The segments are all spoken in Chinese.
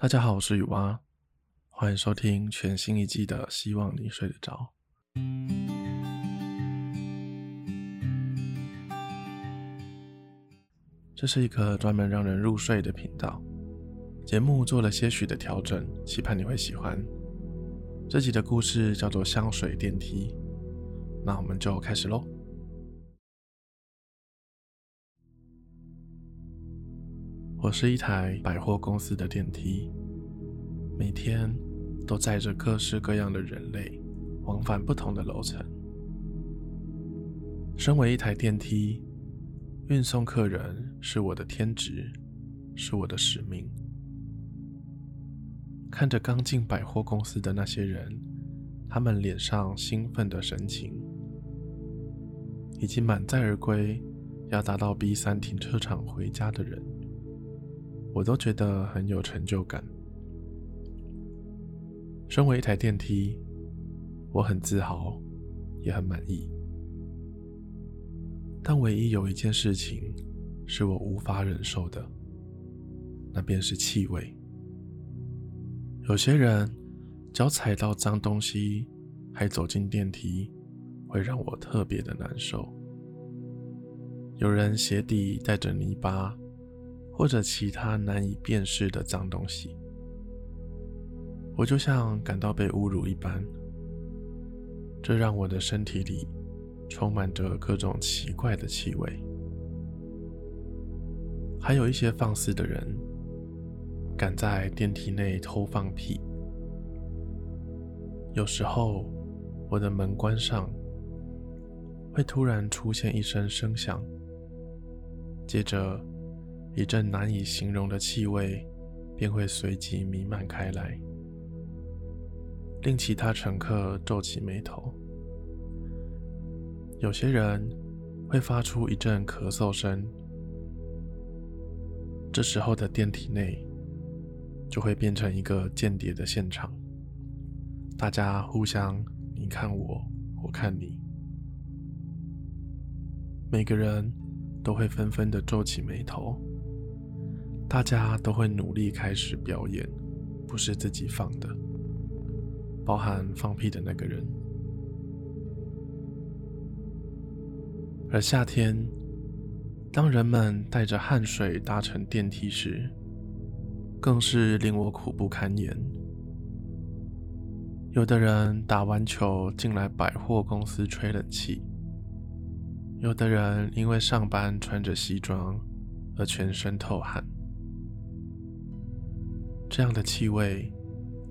大家好，我是雨蛙，欢迎收听全新一季的《希望你睡得着》。这是一个专门让人入睡的频道，节目做了些许的调整，期盼你会喜欢。这集的故事叫做《香水电梯》，那我们就开始喽。我是一台百货公司的电梯，每天都载着各式各样的人类往返不同的楼层。身为一台电梯，运送客人是我的天职，是我的使命。看着刚进百货公司的那些人，他们脸上兴奋的神情，以及满载而归要搭到 B 三停车场回家的人。我都觉得很有成就感。身为一台电梯，我很自豪，也很满意。但唯一有一件事情是我无法忍受的，那便是气味。有些人脚踩到脏东西还走进电梯，会让我特别的难受。有人鞋底带着泥巴。或者其他难以辨识的脏东西，我就像感到被侮辱一般。这让我的身体里充满着各种奇怪的气味。还有一些放肆的人，敢在电梯内偷放屁。有时候，我的门关上，会突然出现一声声响，接着。一阵难以形容的气味便会随即弥漫开来，令其他乘客皱起眉头。有些人会发出一阵咳嗽声，这时候的电梯内就会变成一个间谍的现场，大家互相你看我，我看你，每个人都会纷纷的皱起眉头。大家都会努力开始表演，不是自己放的，包含放屁的那个人。而夏天，当人们带着汗水搭乘电梯时，更是令我苦不堪言。有的人打完球进来百货公司吹冷气，有的人因为上班穿着西装而全身透汗。这样的气味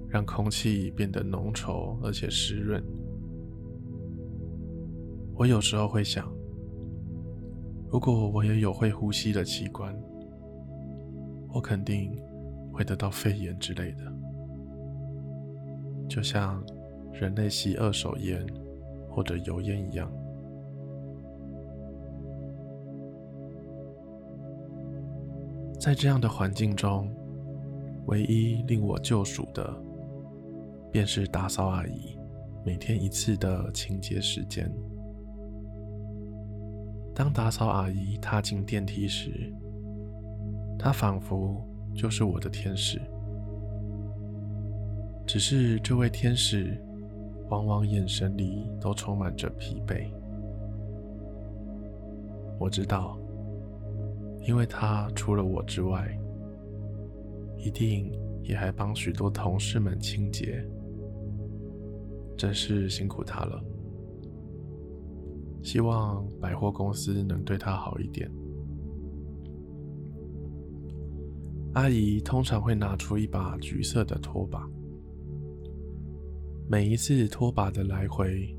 让空气变得浓稠而且湿润。我有时候会想，如果我也有会呼吸的器官，我肯定会得到肺炎之类的。就像人类吸二手烟或者油烟一样。在这样的环境中，唯一令我救赎的，便是打扫阿姨每天一次的清洁时间。当打扫阿姨踏进电梯时，她仿佛就是我的天使。只是这位天使，往往眼神里都充满着疲惫。我知道，因为她除了我之外，一定也还帮许多同事们清洁，真是辛苦他了。希望百货公司能对他好一点。阿姨通常会拿出一把橘色的拖把，每一次拖把的来回，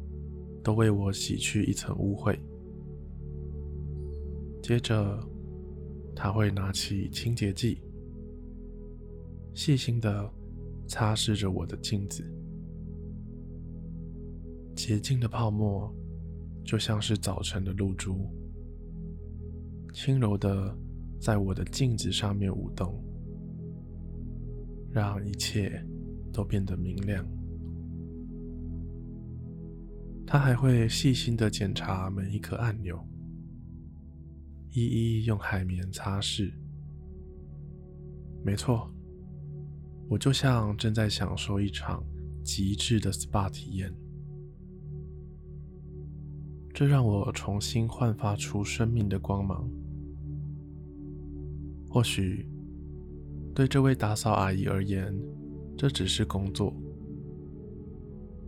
都为我洗去一层污秽。接着，她会拿起清洁剂。细心的擦拭着我的镜子，洁净的泡沫就像是早晨的露珠，轻柔的在我的镜子上面舞动，让一切都变得明亮。他还会细心的检查每一颗按钮，一一用海绵擦拭。没错。我就像正在享受一场极致的 SPA 体验，这让我重新焕发出生命的光芒。或许对这位打扫阿姨而言，这只是工作，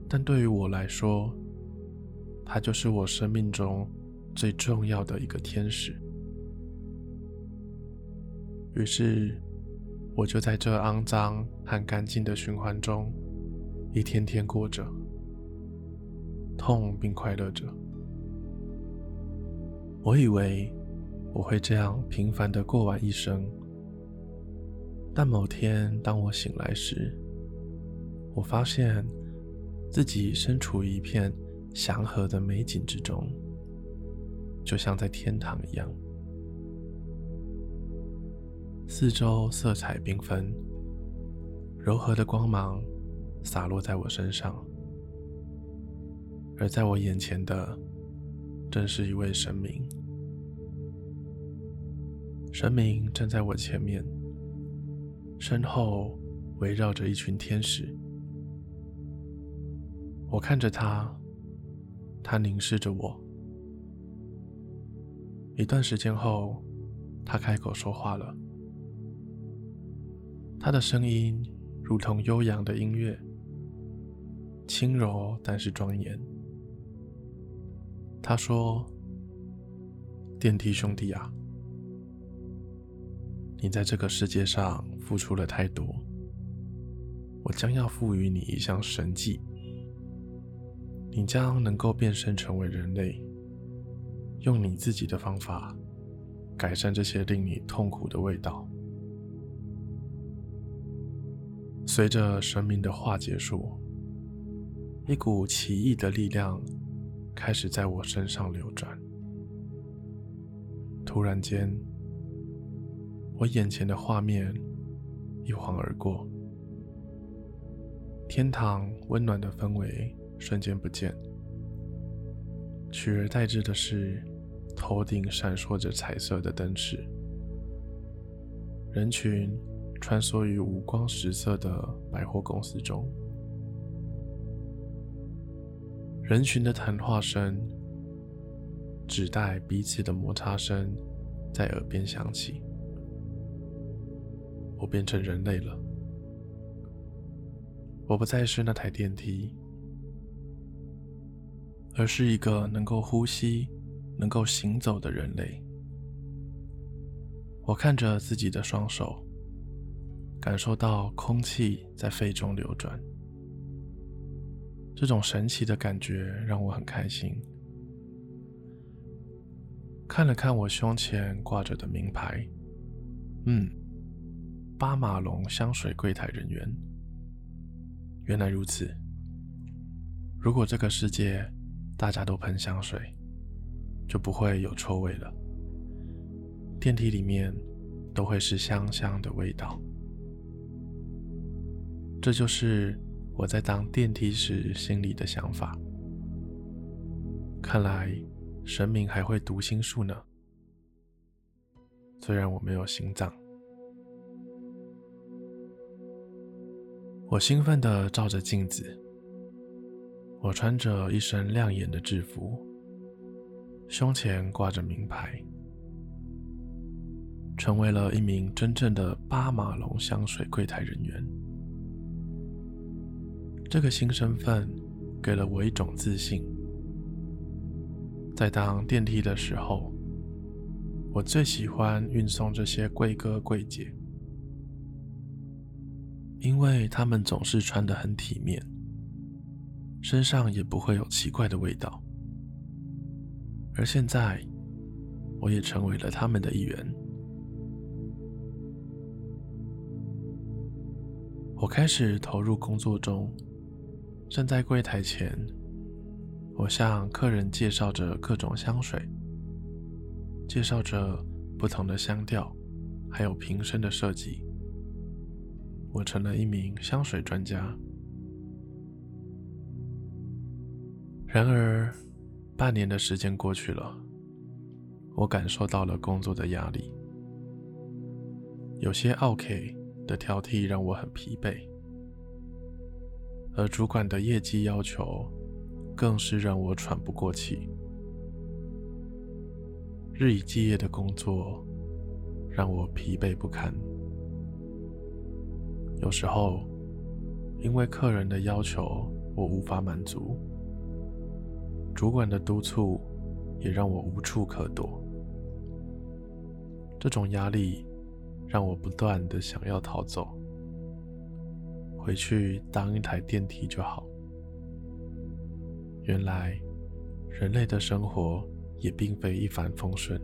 但对于我来说，她就是我生命中最重要的一个天使。于是，我就在这肮脏和干净的循环中，一天天过着，痛并快乐着。我以为我会这样平凡的过完一生，但某天当我醒来时，我发现自己身处一片祥和的美景之中，就像在天堂一样。四周色彩缤纷，柔和的光芒洒落在我身上，而在我眼前的正是一位神明。神明站在我前面，身后围绕着一群天使。我看着他，他凝视着我。一段时间后，他开口说话了。他的声音如同悠扬的音乐，轻柔但是庄严。他说：“电梯兄弟啊，你在这个世界上付出了太多，我将要赋予你一项神迹，你将能够变身成为人类，用你自己的方法改善这些令你痛苦的味道。”随着神明的话结束，一股奇异的力量开始在我身上流转。突然间，我眼前的画面一晃而过，天堂温暖的氛围瞬间不见，取而代之的是头顶闪烁着彩色的灯饰，人群。穿梭于五光十色的百货公司中，人群的谈话声、纸袋彼此的摩擦声在耳边响起。我变成人类了，我不再是那台电梯，而是一个能够呼吸、能够行走的人类。我看着自己的双手。感受到空气在肺中流转，这种神奇的感觉让我很开心。看了看我胸前挂着的名牌，嗯，巴马龙香水柜台人员。原来如此。如果这个世界大家都喷香水，就不会有臭味了。电梯里面都会是香香的味道。这就是我在当电梯时心里的想法。看来神明还会读心术呢。虽然我没有心脏，我兴奋地照着镜子。我穿着一身亮眼的制服，胸前挂着名牌，成为了一名真正的巴马龙香水柜台人员。这个新身份给了我一种自信。在当电梯的时候，我最喜欢运送这些贵哥贵姐，因为他们总是穿得很体面，身上也不会有奇怪的味道。而现在，我也成为了他们的一员。我开始投入工作中。站在柜台前，我向客人介绍着各种香水，介绍着不同的香调，还有瓶身的设计。我成了一名香水专家。然而，半年的时间过去了，我感受到了工作的压力，有些 OK 的挑剔让我很疲惫，而主管的业绩要求更是让我喘不过气。日以继夜的工作让我疲惫不堪，有时候因为客人的要求我无法满足，主管的督促也让我无处可躲。这种压力让我不断的想要逃走，回去当一台电梯就好。原来人类的生活也并非一帆风顺。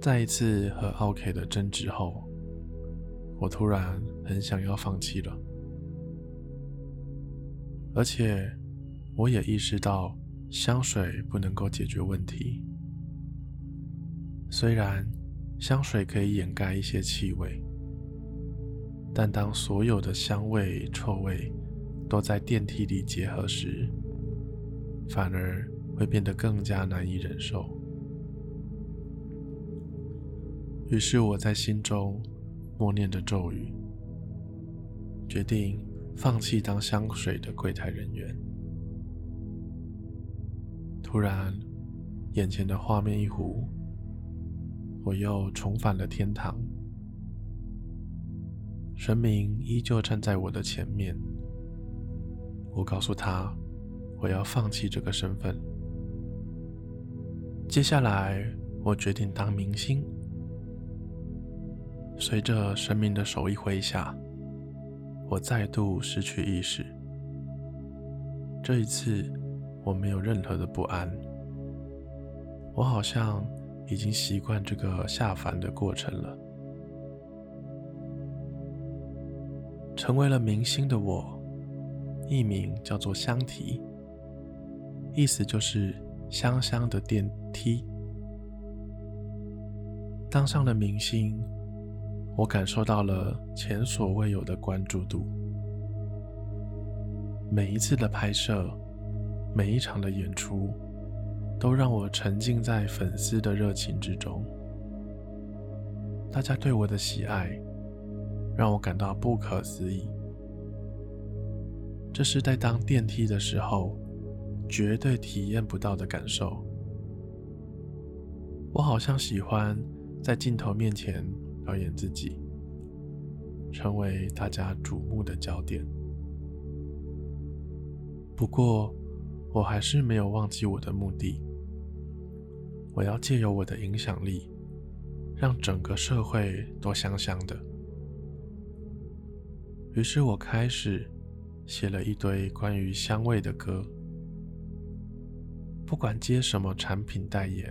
在一次和奥 K 的争执后，我突然很想要放弃了，而且我也意识到香水不能够解决问题。虽然香水可以掩盖一些气味，但当所有的香味、臭味都在电梯里结合时，反而会变得更加难以忍受。于是我在心中默念着咒语，决定放弃当香水的柜台人员。突然，眼前的画面一糊。我又重返了天堂，神明依旧站在我的前面。我告诉他，我要放弃这个身份。接下来，我决定当明星。随着神明的手一挥下，我再度失去意识。这一次，我没有任何的不安。我好像……已经习惯这个下凡的过程了。成为了明星的我，艺名叫做香缇，意思就是香香的电梯。当上了明星，我感受到了前所未有的关注度。每一次的拍摄，每一场的演出。都让我沉浸在粉丝的热情之中，大家对我的喜爱让我感到不可思议。这是在当电梯的时候绝对体验不到的感受。我好像喜欢在镜头面前表演自己，成为大家瞩目的焦点。不过，我还是没有忘记我的目的。我要借由我的影响力，让整个社会都香香的。于是我开始写了一堆关于香味的歌。不管接什么产品代言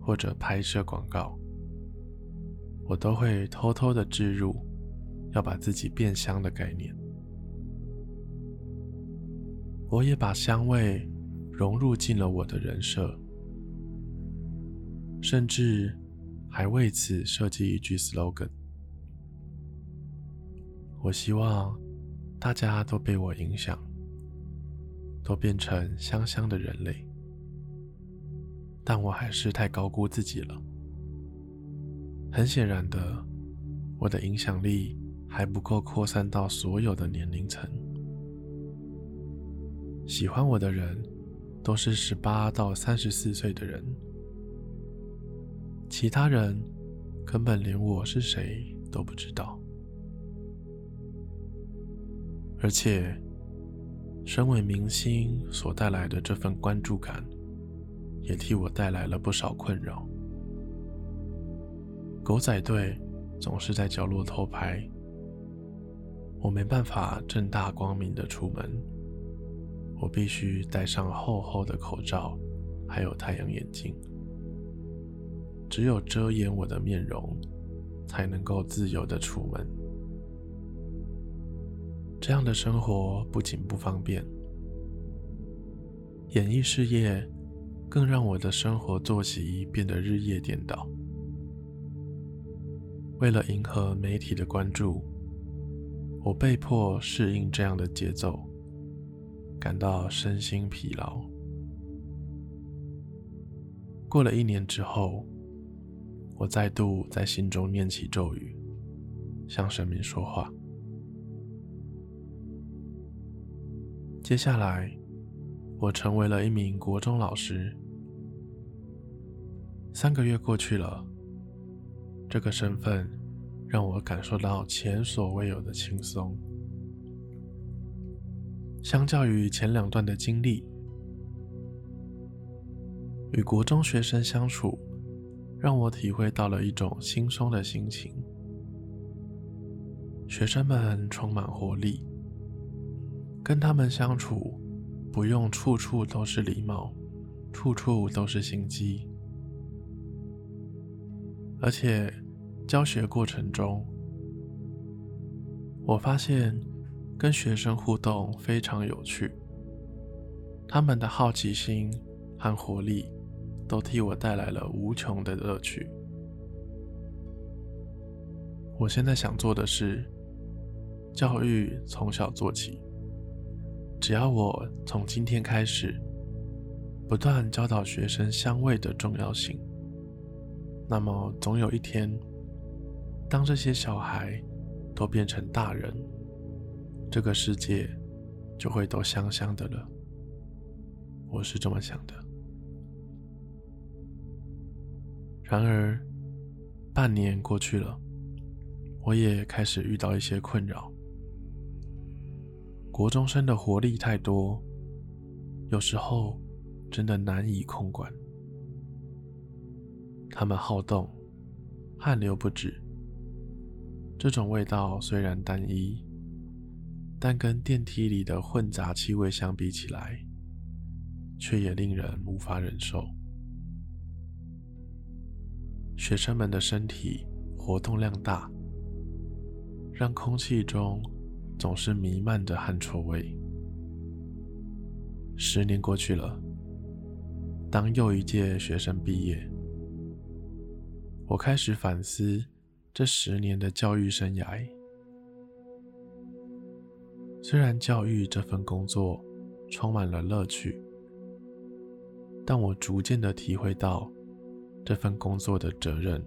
或者拍摄广告，我都会偷偷的置入要把自己变香的概念。我也把香味融入进了我的人设。甚至还为此设计一句 slogan。我希望大家都被我影响，都变成香香的人类。但我还是太高估自己了。很显然的，我的影响力还不够扩散到所有的年龄层。喜欢我的人都是十八到三十四岁的人。其他人根本连我是谁都不知道，而且，身为明星所带来的这份关注感，也替我带来了不少困扰。狗仔队总是在角落偷拍，我没办法正大光明的出门，我必须戴上厚厚的口罩，还有太阳眼镜。只有遮掩我的面容，才能够自由的出门。这样的生活不仅不方便，演艺事业更让我的生活作息变得日夜颠倒。为了迎合媒体的关注，我被迫适应这样的节奏，感到身心疲劳。过了一年之后，我再度在心中念起咒语，向神明说话。接下来，我成为了一名国中老师。三个月过去了，这个身份让我感受到前所未有的轻松。相较于前两段的经历，与国中学生相处，让我体会到了一种轻松的心情。学生们充满活力。跟他们相处，不用处处都是礼貌，处处都是心机。而且教学过程中，我发现跟学生互动非常有趣，他们的好奇心和活力都替我带来了无穷的乐趣。我现在想做的是，教育从小做起。只要我从今天开始，不断教导学生香味的重要性，那么总有一天，当这些小孩都变成大人，这个世界就会都香香的了。我是这么想的。然而，半年过去了，我也开始遇到一些困扰。国中生的活力太多，有时候真的难以控管。他们好动，汗流不止。这种味道虽然单一，但跟电梯里的混杂气味相比起来，却也令人无法忍受。学生们的身体活动量大，让空气中总是弥漫着汗臭味。十年过去了，当又一届学生毕业，我开始反思这十年的教育生涯。虽然教育这份工作充满了乐趣，但我逐渐的体会到这份工作的责任，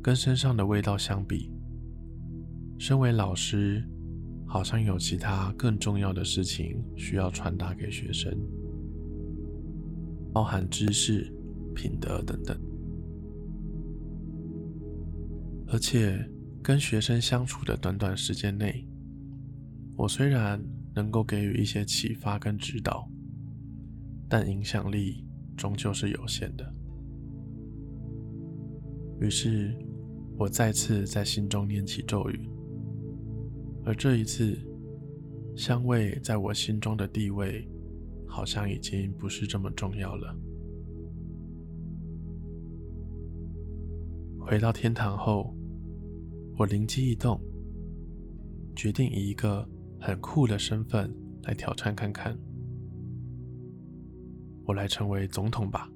跟身上的味道相比。身为老师，好像有其他更重要的事情需要传达给学生，包含知识、品德等等。而且，跟学生相处的短短时间内，我虽然能够给予一些启发跟指导，但影响力终究是有限的。于是，我再次在心中念起咒语。而这一次，香味在我心中的地位，好像已经不是这么重要了。回到天堂后，我灵机一动，决定以一个很酷的身份来挑战看看。我来成为总统吧！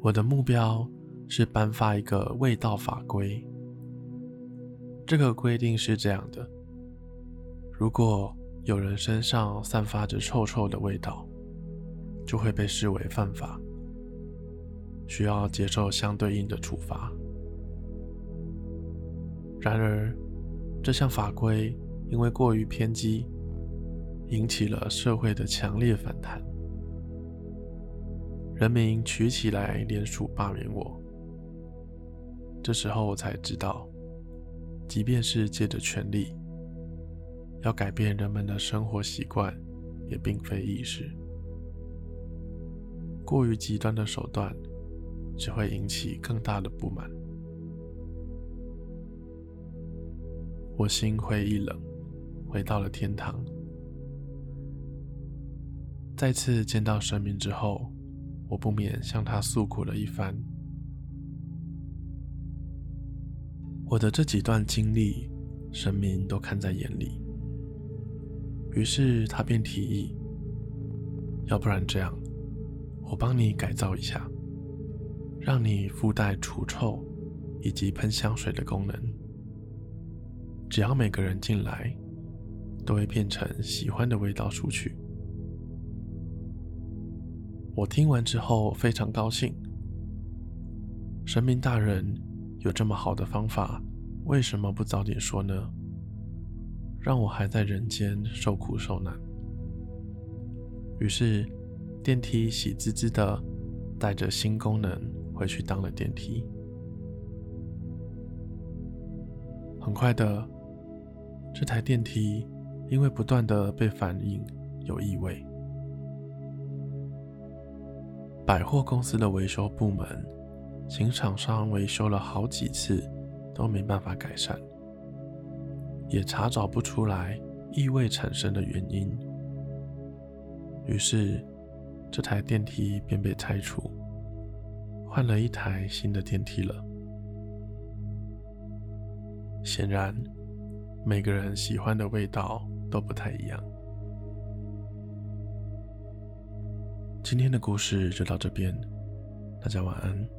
我的目标是颁发一个味道法规。这个规定是这样的：如果有人身上散发着臭臭的味道，就会被视为犯法，需要接受相对应的处罚。然而，这项法规因为过于偏激，引起了社会的强烈反弹，人民举起来联署罢免我。这时候我才知道。即便是借着权力，要改变人们的生活习惯，也并非易事。过于极端的手段，只会引起更大的不满。我心灰意冷，回到了天堂。再次见到神明之后，我不免向他诉苦了一番。我的这几段经历，神明都看在眼里。于是他便提议：“要不然这样，我帮你改造一下，让你附带除臭以及喷香水的功能。只要每个人进来，都会变成喜欢的味道出去。”我听完之后非常高兴。神明大人有这么好的方法，为什么不早点说呢？让我还在人间受苦受难。于是，电梯喜滋滋的带着新功能回去当了电梯。很快的，这台电梯因为不断的被反映有异味，百货公司的维修部门请厂商维修了好几次，都没办法改善，也查找不出来异味产生的原因。于是，这台电梯便被拆除，换了一台新的电梯了。显然，每个人喜欢的味道都不太一样。今天的故事就到这边，大家晚安。